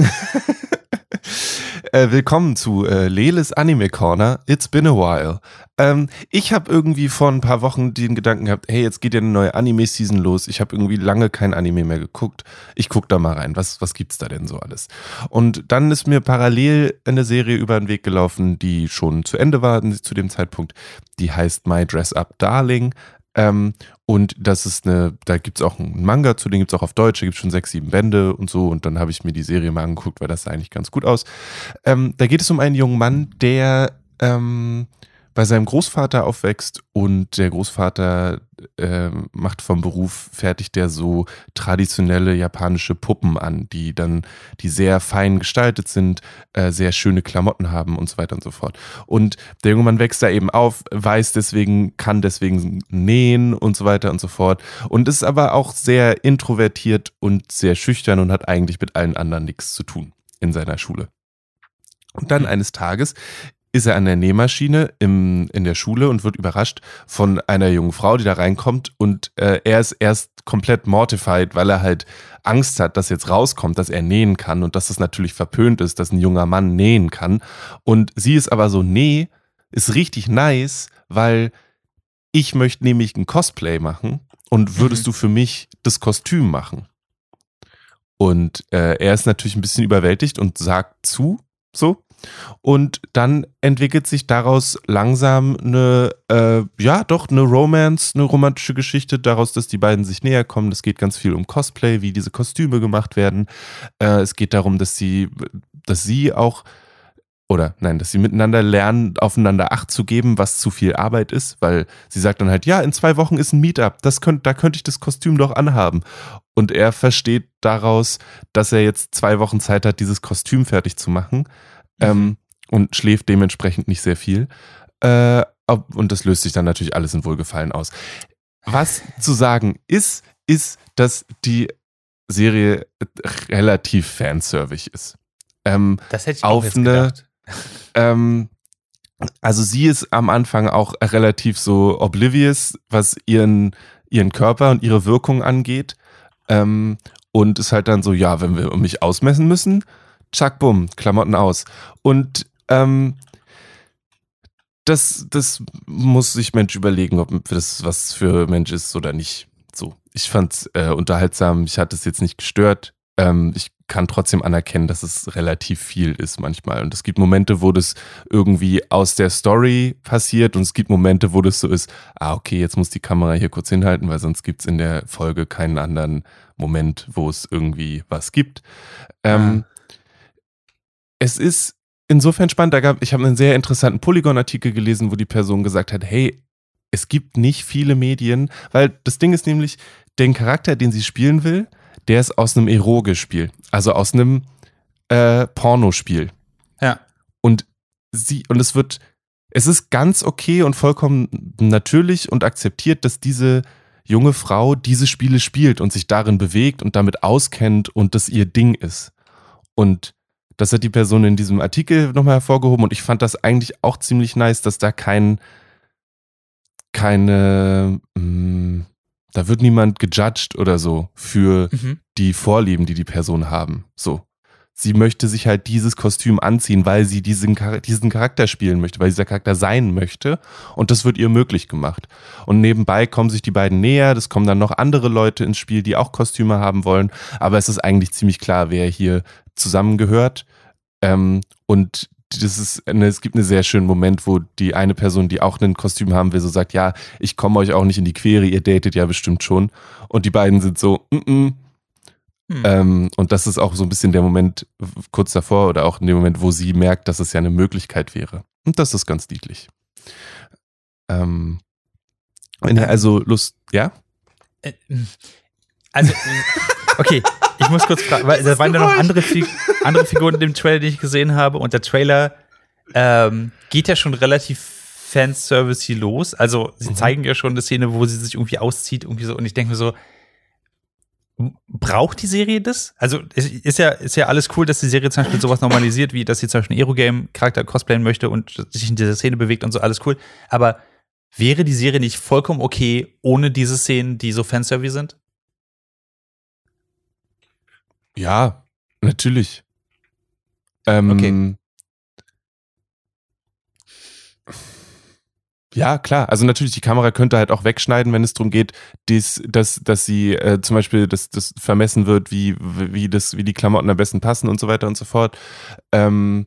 äh, willkommen zu äh, Leles Anime Corner. It's been a while. Ähm, ich habe irgendwie vor ein paar Wochen den Gedanken gehabt, hey, jetzt geht ja eine neue Anime-Season los. Ich habe irgendwie lange kein Anime mehr geguckt. Ich guck da mal rein. Was, was gibt's da denn so alles? Und dann ist mir parallel eine Serie über den Weg gelaufen, die schon zu Ende war zu dem Zeitpunkt. Die heißt My Dress Up Darling. Ähm, und das ist eine, da gibt es auch einen Manga zu, den gibt es auch auf Deutsch, da gibt es schon sechs, sieben Bände und so. Und dann habe ich mir die Serie mal angeguckt, weil das sah eigentlich ganz gut aus. Ähm, da geht es um einen jungen Mann, der ähm, bei seinem Großvater aufwächst und der Großvater äh, macht vom Beruf fertig der so traditionelle japanische Puppen an, die dann, die sehr fein gestaltet sind, äh, sehr schöne Klamotten haben und so weiter und so fort. Und der junge Mann wächst da eben auf, weiß deswegen, kann deswegen nähen und so weiter und so fort und ist aber auch sehr introvertiert und sehr schüchtern und hat eigentlich mit allen anderen nichts zu tun in seiner Schule. Und dann eines Tages ist er an der Nähmaschine im, in der Schule und wird überrascht von einer jungen Frau, die da reinkommt und äh, er ist erst komplett mortified, weil er halt Angst hat, dass jetzt rauskommt, dass er nähen kann und dass das natürlich verpönt ist, dass ein junger Mann nähen kann. Und sie ist aber so, nee, ist richtig nice, weil ich möchte nämlich ein Cosplay machen und würdest mhm. du für mich das Kostüm machen? Und äh, er ist natürlich ein bisschen überwältigt und sagt zu, so. Und dann entwickelt sich daraus langsam eine, äh, ja, doch eine Romance, eine romantische Geschichte daraus, dass die beiden sich näher kommen. Es geht ganz viel um Cosplay, wie diese Kostüme gemacht werden. Äh, es geht darum, dass sie, dass sie auch oder nein, dass sie miteinander lernen, aufeinander Acht zu geben, was zu viel Arbeit ist, weil sie sagt dann halt, ja, in zwei Wochen ist ein Meetup, das könnt, da könnte ich das Kostüm doch anhaben. Und er versteht daraus, dass er jetzt zwei Wochen Zeit hat, dieses Kostüm fertig zu machen. Ähm, und schläft dementsprechend nicht sehr viel. Äh, und das löst sich dann natürlich alles in Wohlgefallen aus. Was zu sagen ist, ist, dass die Serie relativ fanservig ist. Ähm, das hätte ich auf auch eine, gedacht. ähm, also sie ist am Anfang auch relativ so oblivious, was ihren, ihren Körper und ihre Wirkung angeht. Ähm, und ist halt dann so, ja, wenn wir mich ausmessen müssen, tschack, bumm, Klamotten aus. Und ähm, das, das muss sich Mensch überlegen, ob das was für Mensch ist oder nicht. So, ich fand's äh, unterhaltsam, ich hatte es jetzt nicht gestört. Ähm, ich kann trotzdem anerkennen, dass es relativ viel ist manchmal. Und es gibt Momente, wo das irgendwie aus der Story passiert und es gibt Momente, wo das so ist, ah, okay, jetzt muss die Kamera hier kurz hinhalten, weil sonst gibt es in der Folge keinen anderen Moment, wo es irgendwie was gibt. Ähm, Es ist insofern spannend, da gab, ich habe einen sehr interessanten Polygon-Artikel gelesen, wo die Person gesagt hat, hey, es gibt nicht viele Medien, weil das Ding ist nämlich, den Charakter, den sie spielen will, der ist aus einem Eroge-Spiel, also aus einem äh, Pornospiel. Ja. Und sie, und es wird, es ist ganz okay und vollkommen natürlich und akzeptiert, dass diese junge Frau diese Spiele spielt und sich darin bewegt und damit auskennt und das ihr Ding ist. Und das hat die Person in diesem Artikel nochmal hervorgehoben und ich fand das eigentlich auch ziemlich nice, dass da kein, keine, mh, hm, da wird niemand gejudged oder so für mhm. die Vorlieben, die die Person haben. So. Sie möchte sich halt dieses Kostüm anziehen, weil sie diesen, diesen Charakter spielen möchte, weil dieser Charakter sein möchte. Und das wird ihr möglich gemacht. Und nebenbei kommen sich die beiden näher. Es kommen dann noch andere Leute ins Spiel, die auch Kostüme haben wollen. Aber es ist eigentlich ziemlich klar, wer hier zusammengehört. Ähm, und das ist es gibt einen sehr schönen Moment, wo die eine Person, die auch ein Kostüm haben will, so sagt, ja, ich komme euch auch nicht in die Quere, ihr datet ja bestimmt schon. Und die beiden sind so, mm -mm. Hm. Ähm, und das ist auch so ein bisschen der Moment kurz davor oder auch in dem Moment, wo sie merkt, dass es ja eine Möglichkeit wäre. Und das ist ganz niedlich. Ähm, wenn also Lust, ja? Äh, also, okay, ich muss kurz fragen, weil da waren ja noch andere, Fig andere Figuren in dem Trailer, die ich gesehen habe. Und der Trailer ähm, geht ja schon relativ Fanservice los. Also sie mhm. zeigen ja schon eine Szene, wo sie sich irgendwie auszieht, irgendwie so. Und ich denke mir so, braucht die Serie das? Also ist ja, ist ja alles cool, dass die Serie zum Beispiel sowas normalisiert, wie dass sie zum Beispiel einen Aerogame-Charakter cosplayen möchte und sich in dieser Szene bewegt und so, alles cool. Aber wäre die Serie nicht vollkommen okay ohne diese Szenen, die so Fanservice sind? Ja, natürlich. Ähm, okay. Ja, klar. Also natürlich, die Kamera könnte halt auch wegschneiden, wenn es darum geht, dies, dass, dass sie äh, zum Beispiel das, das vermessen wird, wie, wie, das, wie die Klamotten am besten passen und so weiter und so fort. Ähm,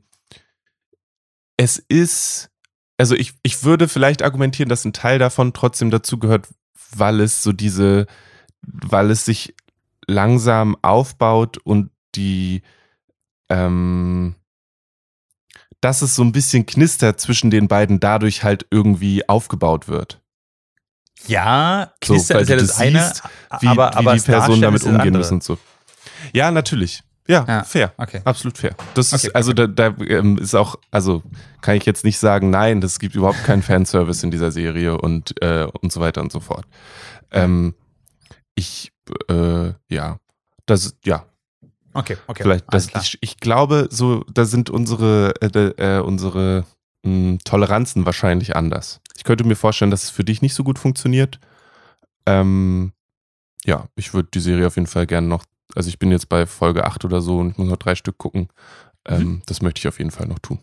es ist, also ich, ich würde vielleicht argumentieren, dass ein Teil davon trotzdem dazu gehört, weil es so diese, weil es sich langsam aufbaut und die, ähm, dass es so ein bisschen knistert zwischen den beiden dadurch halt irgendwie aufgebaut wird. Ja, Knister so, ist ja das siehst, eine, wie, aber, wie die Personen damit umgehen müssen und so. Ja, natürlich. Ja, ja, fair. Okay. Absolut fair. Das ist, Okay, also da, da ähm, ist auch, also kann ich jetzt nicht sagen, nein, das gibt überhaupt keinen Fanservice in dieser Serie und, äh, und so weiter und so fort. Ähm, ich, äh, ja, das, ja. Okay, okay. Vielleicht, das, ich, ich glaube, so, da sind unsere, äh, äh, unsere mh, Toleranzen wahrscheinlich anders. Ich könnte mir vorstellen, dass es für dich nicht so gut funktioniert. Ähm, ja, ich würde die Serie auf jeden Fall gerne noch, also ich bin jetzt bei Folge 8 oder so und ich muss noch drei Stück gucken. Ähm, Mhm. Das möchte ich auf jeden Fall noch tun.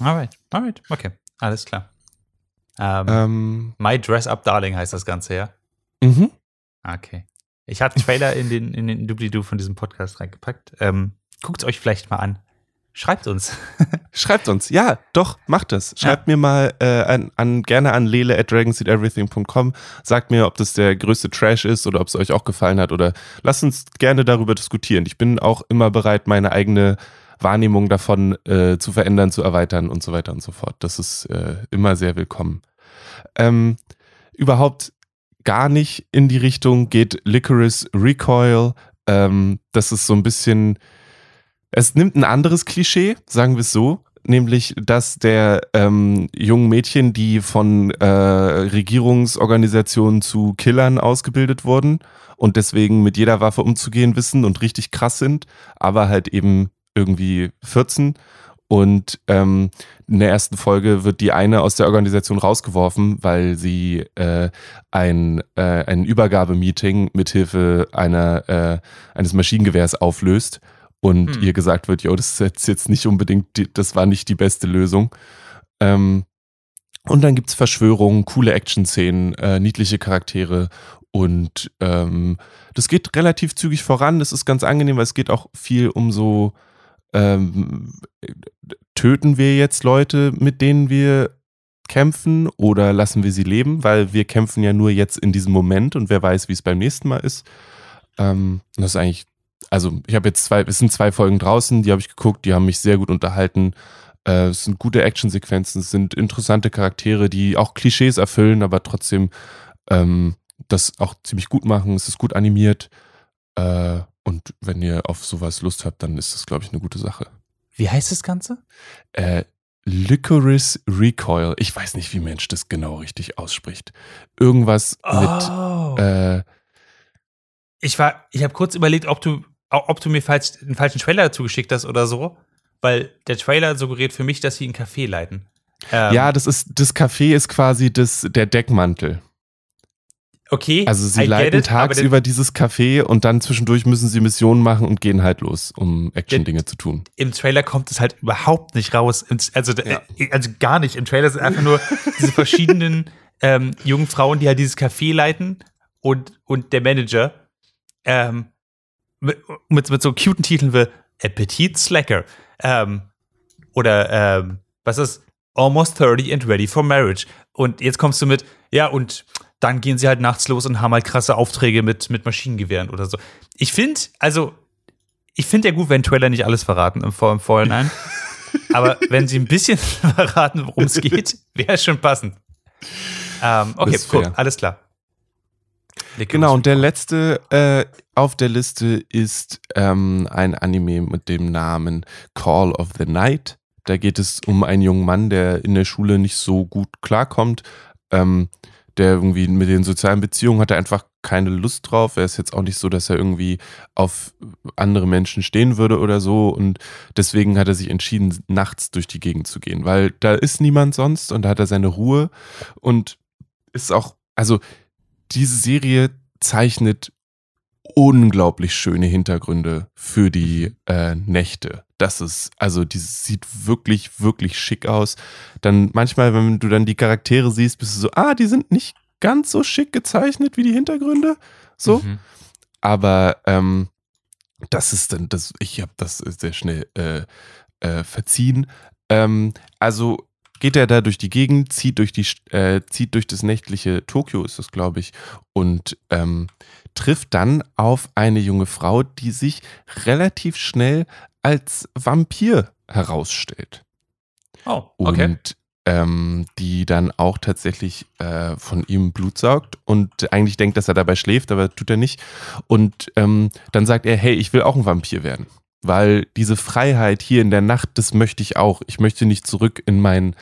Alright, alright, okay. Alles klar. Ähm, Ähm, My Dress Up Darling heißt das Ganze, ja? mhm. Okay. Ich habe Trailer in den, in den Doobly-Doo von diesem Podcast reingepackt. Ähm, Guckt es euch vielleicht mal an. Schreibt uns. Schreibt uns, ja, doch, macht das. Schreibt ja. mir mal äh, an, an, gerne an lele at dragonseedeverything.com. Sagt mir, ob das der größte Trash ist oder ob es euch auch gefallen hat oder lasst uns gerne darüber diskutieren. Ich bin auch immer bereit, meine eigene Wahrnehmung davon äh, zu verändern, zu erweitern und so weiter und so fort. Das ist äh, immer sehr willkommen. Ähm, überhaupt gar nicht in die Richtung geht Licorice Recoil. Ähm, das ist so ein bisschen es nimmt ein anderes Klischee, sagen wir es so, nämlich dass der ähm, jungen Mädchen, die von äh, Regierungsorganisationen zu Killern ausgebildet wurden und deswegen mit jeder Waffe umzugehen wissen und richtig krass sind, aber halt eben irgendwie 14. Und ähm, in der ersten Folge wird die eine aus der Organisation rausgeworfen, weil sie äh, ein, äh, ein Übergabemeeting mithilfe einer, äh, eines Maschinengewehrs auflöst und hm. ihr gesagt wird, jo, das ist jetzt nicht unbedingt, die, das war nicht die beste Lösung. Ähm, und dann gibt's Verschwörungen, coole Action-Szenen, äh, niedliche Charaktere und ähm, das geht relativ zügig voran. Das ist ganz angenehm, weil es geht auch viel um so, ähm, töten wir jetzt Leute, mit denen wir kämpfen oder lassen wir sie leben, weil wir kämpfen ja nur jetzt in diesem Moment und wer weiß, wie es beim nächsten Mal ist. Ähm, das ist eigentlich also ich habe jetzt zwei, es sind zwei Folgen draußen, die habe ich geguckt, die haben mich sehr gut unterhalten. Äh, es sind gute Actionsequenzen, es sind interessante Charaktere, die auch Klischees erfüllen, aber trotzdem ähm, das auch ziemlich gut machen. Es ist gut animiert. Äh, und wenn ihr auf sowas Lust habt, dann ist das, glaube ich, eine gute Sache. Wie heißt das Ganze? Äh, Licorice Recoil. Ich weiß nicht, wie Mensch das genau richtig ausspricht. Irgendwas oh. mit. Äh, ich war, ich habe kurz überlegt, ob du ob du mir falsch, einen falschen Trailer dazu geschickt hast oder so, weil der Trailer suggeriert für mich, dass sie einen Café leiten. Ähm, ja, das ist das Café ist quasi das, der Deckmantel. Okay. Also sie leiten it, tagsüber dieses Café und dann zwischendurch müssen sie Missionen machen und gehen halt los, um Action-Dinge zu tun. Im Trailer kommt es halt überhaupt nicht raus. Also, ja. Äh, also gar nicht. Im Trailer sind einfach nur diese verschiedenen ähm, jungen Frauen, die halt dieses Café leiten und, und der Manager. Ähm, mit, mit, mit so cuten Titeln wie Appetit Slacker ähm, oder ähm, was ist Almost 30 and Ready for Marriage. Und jetzt kommst du mit, ja, und dann gehen sie halt nachts los und haben halt krasse Aufträge mit, mit Maschinengewehren oder so. Ich finde, also, ich finde ja gut, wenn Trailer nicht alles verraten im, Vor im Vorhinein. Aber wenn sie ein bisschen verraten, worum es geht, wäre es schon passend. Ähm, okay, cool, alles klar. Genau, und der letzte äh, auf der Liste ist ähm, ein Anime mit dem Namen Call of the Night. Da geht es um einen jungen Mann, der in der Schule nicht so gut klarkommt. Ähm, der irgendwie mit den sozialen Beziehungen hat er einfach keine Lust drauf. Er ist jetzt auch nicht so, dass er irgendwie auf andere Menschen stehen würde oder so. Und deswegen hat er sich entschieden, nachts durch die Gegend zu gehen, weil da ist niemand sonst und da hat er seine Ruhe und ist auch, also diese Serie zeichnet unglaublich schöne Hintergründe für die äh, Nächte. Das ist, also, die sieht wirklich, wirklich schick aus. Dann manchmal, wenn du dann die Charaktere siehst, bist du so, ah, die sind nicht ganz so schick gezeichnet wie die Hintergründe. So. Mhm. Aber ähm, das ist dann, das, ich habe das sehr schnell äh, äh, verziehen. Ähm, also geht er da durch die Gegend, zieht durch, die, äh, zieht durch das nächtliche Tokio, ist das, glaube ich, und ähm, trifft dann auf eine junge Frau, die sich relativ schnell als Vampir herausstellt. Oh, okay. Und ähm, die dann auch tatsächlich äh, von ihm Blut saugt und eigentlich denkt, dass er dabei schläft, aber tut er nicht. Und ähm, dann sagt er, hey, ich will auch ein Vampir werden weil diese Freiheit hier in der Nacht, das möchte ich auch. Ich möchte nicht zurück in mein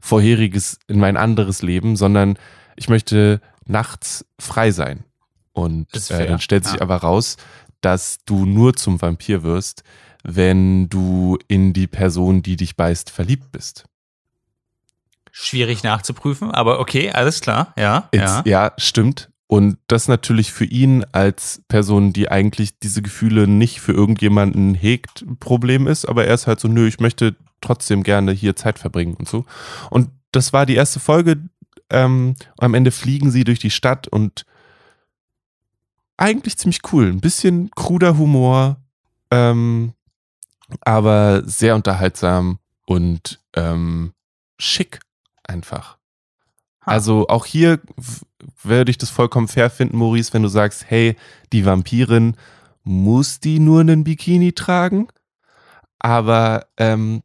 vorheriges, in mein anderes Leben, sondern ich möchte nachts frei sein. Und äh, dann stellt sich ja. aber raus, dass du nur zum Vampir wirst, wenn du in die Person, die dich beißt, verliebt bist. Schwierig nachzuprüfen, aber okay, alles klar, ja. ja. ja, stimmt. Und das natürlich für ihn als Person, die eigentlich diese Gefühle nicht für irgendjemanden hegt, ein Problem ist, aber er ist halt so, nö, ich möchte trotzdem gerne hier Zeit verbringen und so. Und das war die erste Folge. Ähm, am Ende fliegen sie durch die Stadt und eigentlich ziemlich cool. Ein bisschen kruder Humor, ähm, aber sehr unterhaltsam und ähm, schick einfach. Also auch hier würde ich das vollkommen fair finden, Maurice, wenn du sagst, hey, die Vampirin, muss die nur einen Bikini tragen? Aber ähm,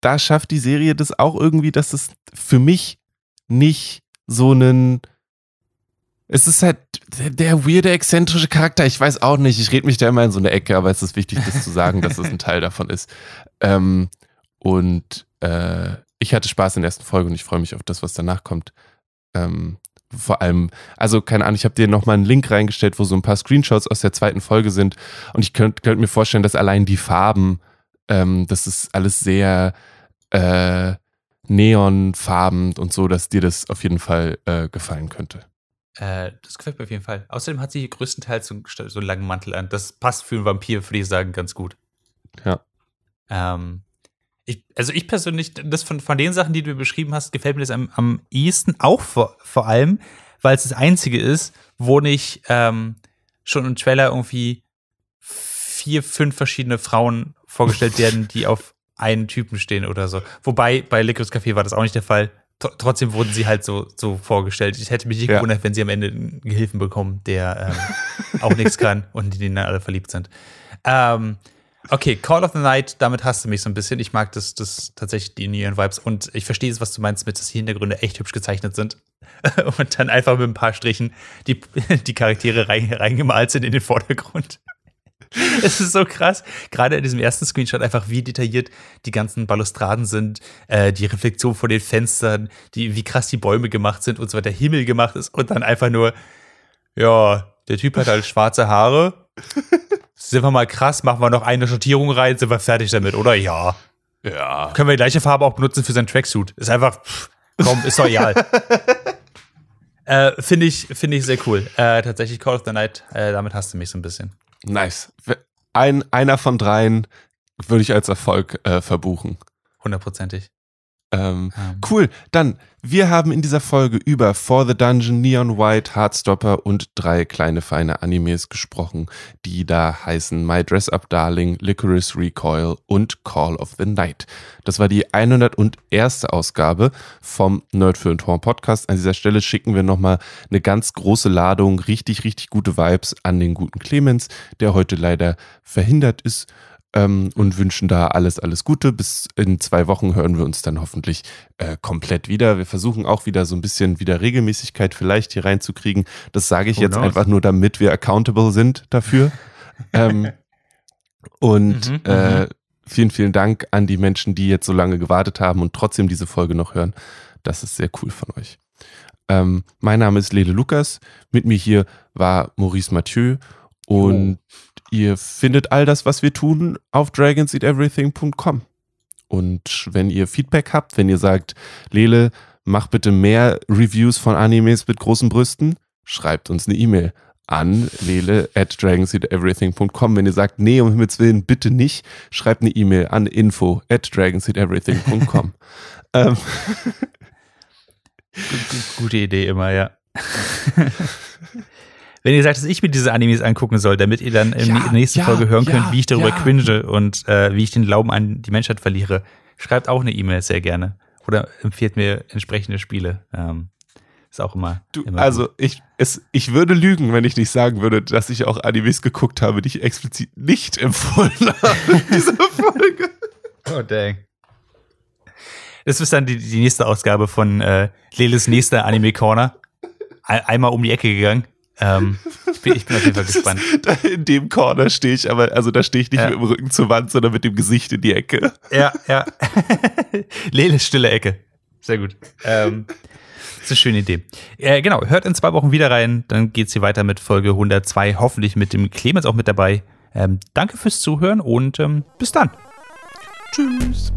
da schafft die Serie das auch irgendwie, dass es für mich nicht so einen. Es ist halt der, der weirde, exzentrische Charakter. Ich weiß auch nicht, ich rede mich da immer in so eine Ecke, aber es ist wichtig, das zu sagen, dass es ein Teil davon ist. Ähm, und äh, ich hatte Spaß in der ersten Folge und ich freue mich auf das, was danach kommt. Ähm, vor allem, also keine Ahnung, ich habe dir nochmal einen Link reingestellt, wo so ein paar Screenshots aus der zweiten Folge sind und ich könnte könnt mir vorstellen, dass allein die Farben, ähm, das ist alles sehr äh, neonfarben und so, dass dir das auf jeden Fall äh, gefallen könnte. Äh, das gefällt mir auf jeden Fall. Außerdem hat sie größtenteils so, so einen langen Mantel an. Das passt für einen Vampir, würde ich sagen, ganz gut. Ja. Ähm, ich, also ich persönlich, das von, von den Sachen, die du beschrieben hast, gefällt mir das am, am ehesten auch vor, vor allem, weil es das einzige ist, wo nicht ähm, schon im Trailer irgendwie vier, fünf verschiedene Frauen vorgestellt werden, die auf einen Typen stehen oder so. Wobei bei Licorice Café war das auch nicht der Fall. Trotzdem wurden sie halt so, so vorgestellt. Ich hätte mich nicht ja. gewundert, wenn sie am Ende einen Gehilfen bekommen, der ähm, auch nichts kann und die dann alle verliebt sind. Ähm, okay, Call of the Night, damit hast du mich so ein bisschen. Ich mag das, das tatsächlich die Neon Vibes und ich verstehe es, was du meinst, mit dass die Hintergründe echt hübsch gezeichnet sind und dann einfach mit ein paar Strichen die, die Charaktere rein, reingemalt sind in den Vordergrund. es ist so krass. Gerade in diesem ersten Screenshot einfach, wie detailliert die ganzen Balustraden sind, äh, die Reflexion vor den Fenstern, die, wie krass die Bäume gemacht sind und so weiter, der Himmel gemacht ist und dann einfach nur, ja, der Typ hat halt schwarze Haare. Sind wir mal krass, machen wir noch eine Schattierung rein, sind wir fertig damit, oder? Ja. Ja. Können wir die gleiche Farbe auch benutzen für sein Tracksuit. Ist einfach, pff, komm, ist doch egal. äh, Finde ich, find ich sehr cool. Äh, tatsächlich Call of the Night, äh, damit hast du mich so ein bisschen. Nice. Ein, einer von dreien würde ich als Erfolg äh, verbuchen. Hundertprozentig. Ähm, um. Cool. Dann, wir haben in dieser Folge über For the Dungeon, Neon White, Heartstopper und drei kleine feine Animes gesprochen, die da heißen My Dress Up Darling, Licorice Recoil und Call of the Night. Das war die 101. Ausgabe vom Nerd für Horn Podcast. An dieser Stelle schicken wir nochmal eine ganz große Ladung, richtig, richtig gute Vibes an den guten Clemens, der heute leider verhindert ist ähm, und wünschen da alles, alles Gute. Bis in zwei Wochen hören wir uns dann hoffentlich äh, komplett wieder. Wir versuchen auch wieder so ein bisschen wieder Regelmäßigkeit vielleicht hier reinzukriegen. Das sage ich oh, jetzt no. einfach nur, damit wir accountable sind dafür. ähm, und mhm, äh, mhm. vielen, vielen Dank an die Menschen, die jetzt so lange gewartet haben und trotzdem diese Folge noch hören. Das ist sehr cool von euch. Ähm, mein Name ist Lele Lukas. Mit mir hier war Maurice Mathieu und oh. Ihr findet all das, was wir tun, auf dragonseateverything.com. Und wenn ihr Feedback habt, wenn ihr sagt, Lele, mach bitte mehr Reviews von Animes mit großen Brüsten, schreibt uns eine E-Mail an lele at dragonseateverything.com. Wenn ihr sagt, nee, um Himmels Willen, bitte nicht, schreibt eine E-Mail an info at dragonseateverything.com. ähm. Gute Idee immer, ja. wenn ihr sagt, dass ich mir diese Animes angucken soll, damit ihr dann in ja, der nächsten ja, Folge hören ja, könnt, wie ich darüber cringe und äh, wie ich den Glauben an die Menschheit verliere, schreibt auch eine E-Mail sehr gerne. Oder empfiehlt mir entsprechende Spiele. Ähm, ist auch immer. Du, immer also ich, es, ich würde lügen, wenn ich nicht sagen würde, dass ich auch Animes geguckt habe, die ich explizit nicht empfohlen habe in dieser Folge. Oh dang. Das ist dann die, die nächste Ausgabe von äh, Leles nächster Anime Corner. Einmal um die Ecke gegangen. Ähm, ich, bin, ich bin auf jeden Fall gespannt. Da in dem Corner stehe ich, aber also da stehe ich nicht ja. mit dem Rücken zur Wand, sondern mit dem Gesicht in die Ecke. Ja, ja. Lele stille Ecke. Sehr gut. Ähm, das ist eine schöne Idee. Äh, genau, hört in zwei Wochen wieder rein. Dann geht es hier weiter mit Folge 102. Hoffentlich mit dem Clemens auch mit dabei. Ähm, danke fürs Zuhören und ähm, bis dann. Tschüss.